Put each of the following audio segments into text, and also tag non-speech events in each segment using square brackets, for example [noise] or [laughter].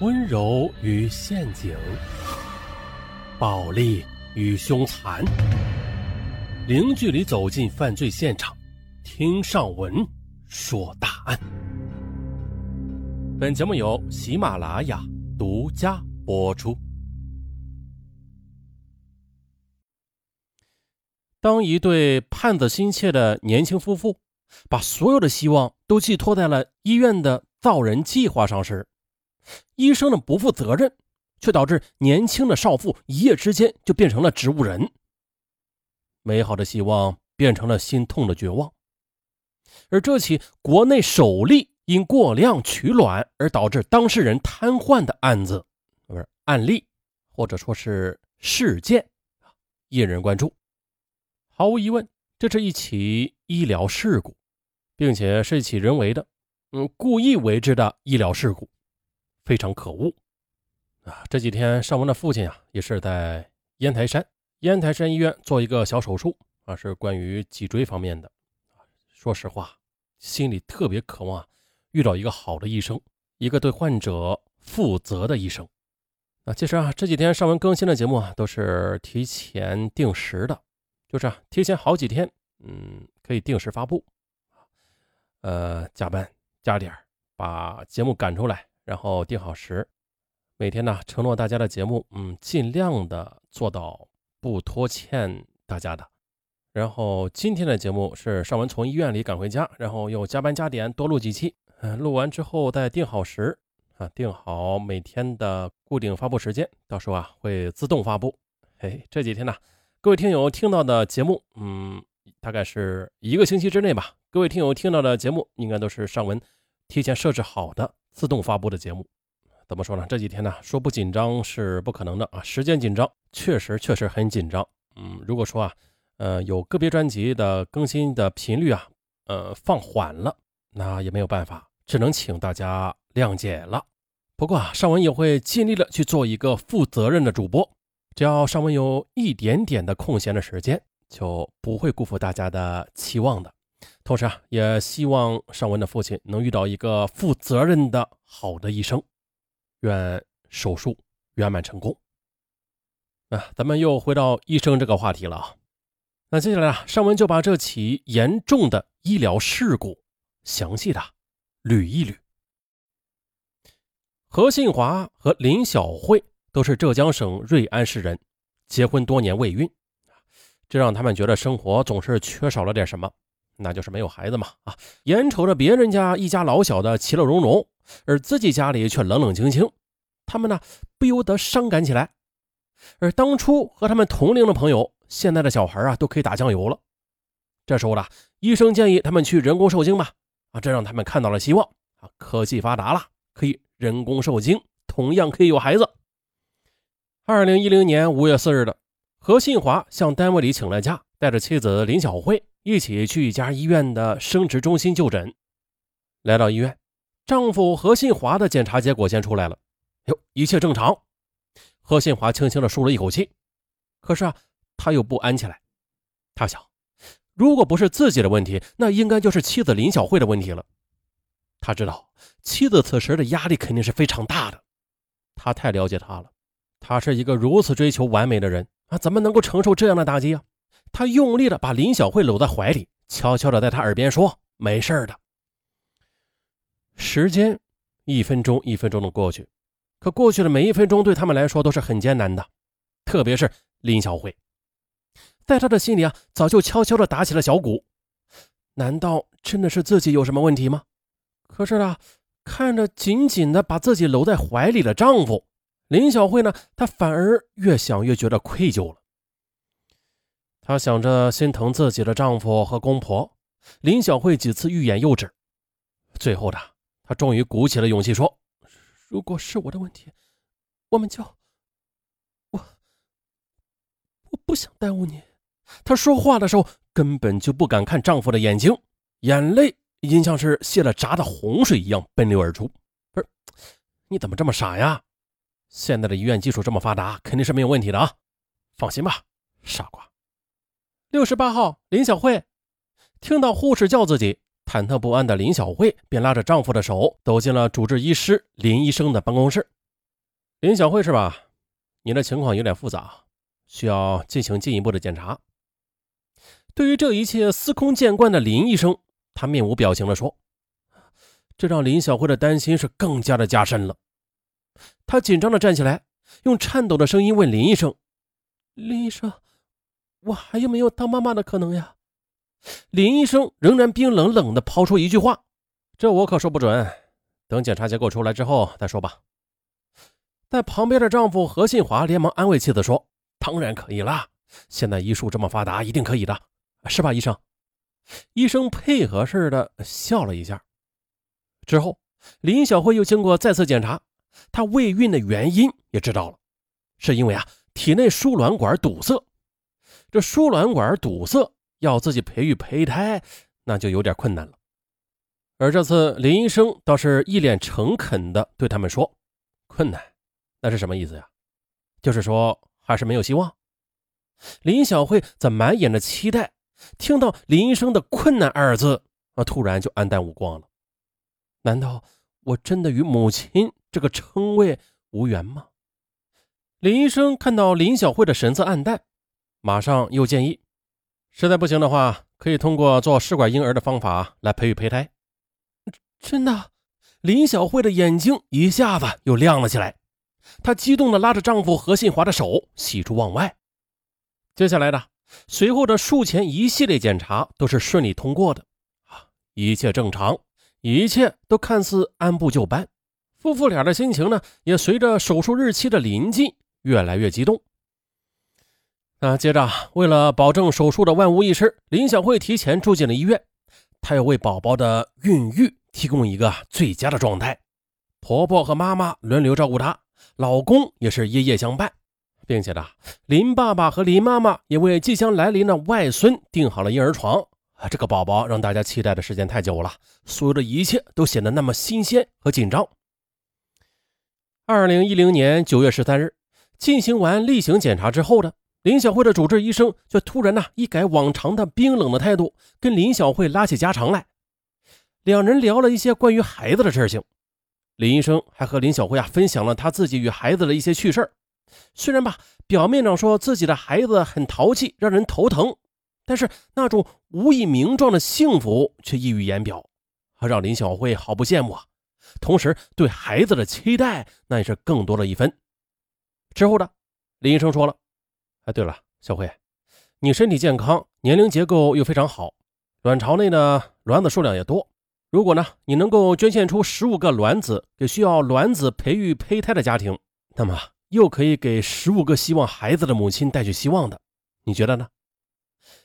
温柔与陷阱，暴力与凶残，零距离走进犯罪现场，听上文说大案。本节目由喜马拉雅独家播出。当一对盼子心切的年轻夫妇把所有的希望都寄托在了医院的造人计划上时，医生的不负责任，却导致年轻的少妇一夜之间就变成了植物人。美好的希望变成了心痛的绝望。而这起国内首例因过量取卵而导致当事人瘫痪的案子，不是案例，或者说是事件，引人关注。毫无疑问，这是一起医疗事故，并且是一起人为的，嗯，故意为之的医疗事故，非常可恶啊！这几天，尚文的父亲啊，也是在烟台山烟台山医院做一个小手术啊，是关于脊椎方面的。说实话，心里特别渴望遇到一个好的医生，一个对患者负责的医生。啊，其实啊，这几天尚文更新的节目啊，都是提前定时的。就是啊，提前好几天，嗯，可以定时发布，呃，加班加点把节目赶出来，然后定好时，每天呢承诺大家的节目，嗯，尽量的做到不拖欠大家的。然后今天的节目是尚文从医院里赶回家，然后又加班加点多录几期，嗯，录完之后再定好时，啊，定好每天的固定发布时间，到时候啊会自动发布。嘿，这几天呢。各位听友听到的节目，嗯，大概是一个星期之内吧。各位听友听到的节目，应该都是上文提前设置好的自动发布的节目。怎么说呢？这几天呢，说不紧张是不可能的啊，时间紧张，确实确实很紧张。嗯，如果说啊，呃，有个别专辑的更新的频率啊，呃，放缓了，那也没有办法，只能请大家谅解了。不过啊，尚文也会尽力的去做一个负责任的主播。只要尚文有一点点的空闲的时间，就不会辜负大家的期望的。同时啊，也希望尚文的父亲能遇到一个负责任的好的医生。愿手术圆满成功。啊，咱们又回到医生这个话题了啊。那接下来啊，尚文就把这起严重的医疗事故详细的捋一捋。何信华和林小慧。都是浙江省瑞安市人，结婚多年未孕，这让他们觉得生活总是缺少了点什么，那就是没有孩子嘛啊！眼瞅着别人家一家老小的其乐融融，而自己家里却冷冷清清，他们呢不由得伤感起来。而当初和他们同龄的朋友，现在的小孩啊都可以打酱油了。这时候呢，医生建议他们去人工受精吧，啊，这让他们看到了希望啊！科技发达了，可以人工受精，同样可以有孩子。二零一零年五月四日的，何信华向单位里请了假，带着妻子林小慧一起去一家医院的生殖中心就诊。来到医院，丈夫何信华的检查结果先出来了，哟，一切正常。何信华轻轻的舒了一口气，可是啊，他又不安起来。他想，如果不是自己的问题，那应该就是妻子林小慧的问题了。他知道妻子此时的压力肯定是非常大的，他太了解她了。他是一个如此追求完美的人啊，怎么能够承受这样的打击啊？他用力的把林小慧搂在怀里，悄悄的在她耳边说：“没事的。”时间一分钟一分钟的过去，可过去的每一分钟对他们来说都是很艰难的，特别是林小慧，在他的心里啊，早就悄悄的打起了小鼓。难道真的是自己有什么问题吗？可是呢，看着紧紧的把自己搂在怀里的丈夫。林小慧呢？她反而越想越觉得愧疚了。她想着心疼自己的丈夫和公婆，林小慧几次欲言又止。最后的，她终于鼓起了勇气说：“如果是我的问题，我们就……我……我不想耽误你。”她说话的时候根本就不敢看丈夫的眼睛，眼泪已经像是泄了闸的洪水一样奔流而出。不是，你怎么这么傻呀？现在的医院技术这么发达，肯定是没有问题的啊！放心吧，傻瓜。六十八号林小慧听到护士叫自己，忐忑不安的林小慧便拉着丈夫的手走进了主治医师林医生的办公室。林小慧是吧？你的情况有点复杂，需要进行进一步的检查。对于这一切司空见惯的林医生，他面无表情地说：“这让林小慧的担心是更加的加深了。他紧张的站起来，用颤抖的声音问林医生：‘林医生，我还有没有当妈妈的可能呀？’ [sniffs] 林医生仍然冰冷冷地抛出一句话：‘这我可说不准，等检查结果出来之后再说吧。’在旁边的丈夫何信华连忙安慰妻子说：‘当然可以啦，现在医术这么发达，一定可以的，是吧，医生？’医生配合似的笑了一下。之后，林小慧又经过再次检查，她未孕的原因也知道了，是因为啊体内输卵管堵塞。这输卵管堵塞，要自己培育胚胎，那就有点困难了。而这次林医生倒是一脸诚恳的对他们说：‘困难。’那是什么意思呀？就是说还是没有希望。林小慧则满眼的期待，听到林医生的“困难”二字，啊，突然就黯淡无光了。难道我真的与母亲这个称谓无缘吗？林医生看到林小慧的神色暗淡，马上又建议：实在不行的话，可以通过做试管婴儿的方法来培育胚胎。真的？林小慧的眼睛一下子又亮了起来。她激动地拉着丈夫何信华的手，喜出望外。接下来的随后的术前一系列检查都是顺利通过的，啊，一切正常，一切都看似按部就班。夫妇俩的心情呢，也随着手术日期的临近越来越激动。啊，接着为了保证手术的万无一失，林小慧提前住进了医院，她要为宝宝的孕育提供一个最佳的状态。婆婆和妈妈轮流照顾她。老公也是夜夜相伴，并且呢，林爸爸和林妈妈也为即将来临的外孙订好了婴儿床。啊，这个宝宝让大家期待的时间太久了，所有的一切都显得那么新鲜和紧张。二零一零年九月十三日，进行完例行检查之后呢，林小慧的主治医生却突然呢一改往常的冰冷的态度，跟林小慧拉起家常来，两人聊了一些关于孩子的事情。林医生还和林小慧啊分享了他自己与孩子的一些趣事虽然吧，表面上说自己的孩子很淘气，让人头疼，但是那种无以名状的幸福却溢于言表，让林小慧好不羡慕啊。同时，对孩子的期待那也是更多了一分。之后呢林医生说了：“哎，对了，小慧，你身体健康，年龄结构又非常好，卵巢内呢卵子数量也多。”如果呢，你能够捐献出十五个卵子给需要卵子培育胚胎的家庭，那么又可以给十五个希望孩子的母亲带去希望的，你觉得呢？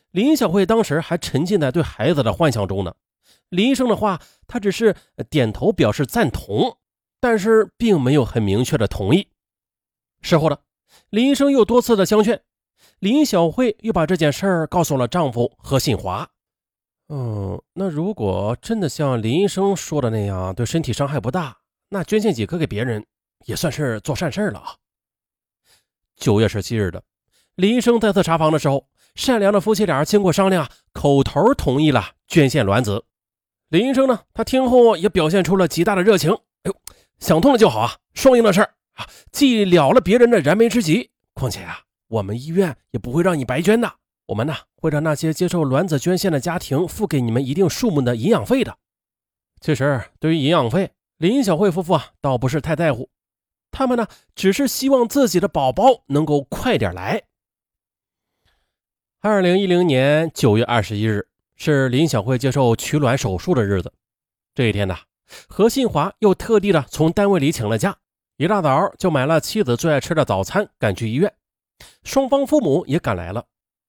林小慧当时还沉浸在对孩子的幻想中呢。林医生的话，他只是点头表示赞同，但是并没有很明确的同意。事后呢，林医生又多次的相劝，林小慧又把这件事儿告诉了丈夫何信华。嗯，那如果真的像林医生说的那样，对身体伤害不大，那捐献几颗给别人也算是做善事了啊。九月十七日的，林医生再次查房的时候，善良的夫妻俩经过商量，口头同意了捐献卵子。林医生呢，他听后也表现出了极大的热情。哎呦，想通了就好啊，双赢的事儿啊，既了了别人的燃眉之急，况且啊，我们医院也不会让你白捐的。我们呢会让那些接受卵子捐献的家庭付给你们一定数目的营养费的。其实对于营养费，林小慧夫妇啊倒不是太在乎，他们呢只是希望自己的宝宝能够快点来。二零一零年九月二十一日是林小慧接受取卵手术的日子。这一天呢，何信华又特地的从单位里请了假，一大早就买了妻子最爱吃的早餐，赶去医院。双方父母也赶来了。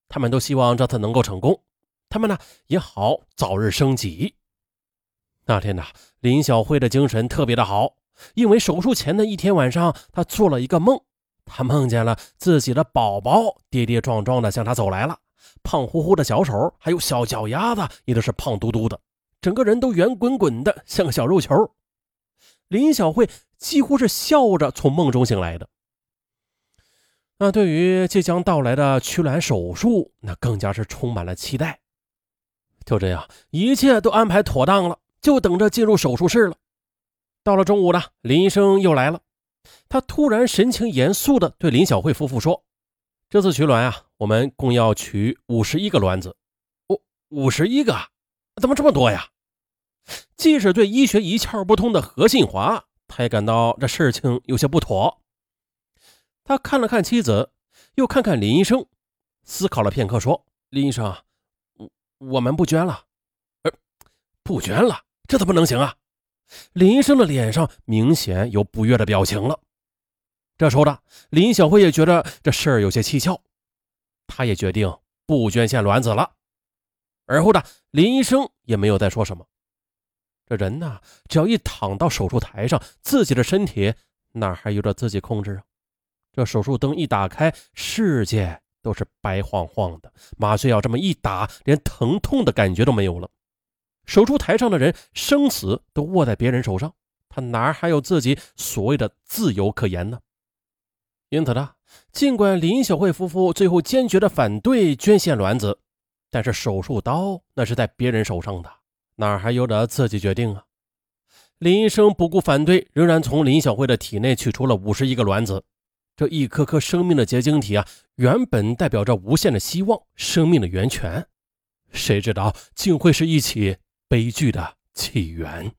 他们都希望这次能够成功，他们呢也好早日升级。那天呢，林小慧的精神特别的好，因为手术前的一天晚上，她做了一个梦，她梦见了自己的宝宝跌跌撞撞的向她走来了，胖乎乎的小手还有小脚丫子也都是胖嘟嘟的，整个人都圆滚滚的像个小肉球。林小慧几乎是笑着从梦中醒来的。那对于即将到来的取卵手术，那更加是充满了期待。就这样，一切都安排妥当了，就等着进入手术室了。到了中午呢，林医生又来了。他突然神情严肃地对林小慧夫妇说：“这次取卵啊，我们共要取五十一个卵子。五五十一个？怎么这么多呀？”即使对医学一窍不通的何信华，他也感到这事情有些不妥。他看了看妻子，又看看林医生，思考了片刻，说：“林医生，我我们不捐了。呃，不捐了，这怎么能行啊？”林医生的脸上明显有不悦的表情了。这时候的林小慧也觉得这事儿有些蹊跷，她也决定不捐献卵子了。而后的林医生也没有再说什么。这人呐，只要一躺到手术台上，自己的身体哪还有着自己控制啊？这手术灯一打开，世界都是白晃晃的，麻醉药这么一打，连疼痛的感觉都没有了。手术台上的人生死都握在别人手上，他哪还有自己所谓的自由可言呢？因此呢，尽管林小慧夫妇最后坚决的反对捐献卵子，但是手术刀那是在别人手上的。哪还有得自己决定啊？林医生不顾反对，仍然从林小慧的体内取出了五十一个卵子。这一颗颗生命的结晶体啊，原本代表着无限的希望，生命的源泉。谁知道竟会是一起悲剧的起源？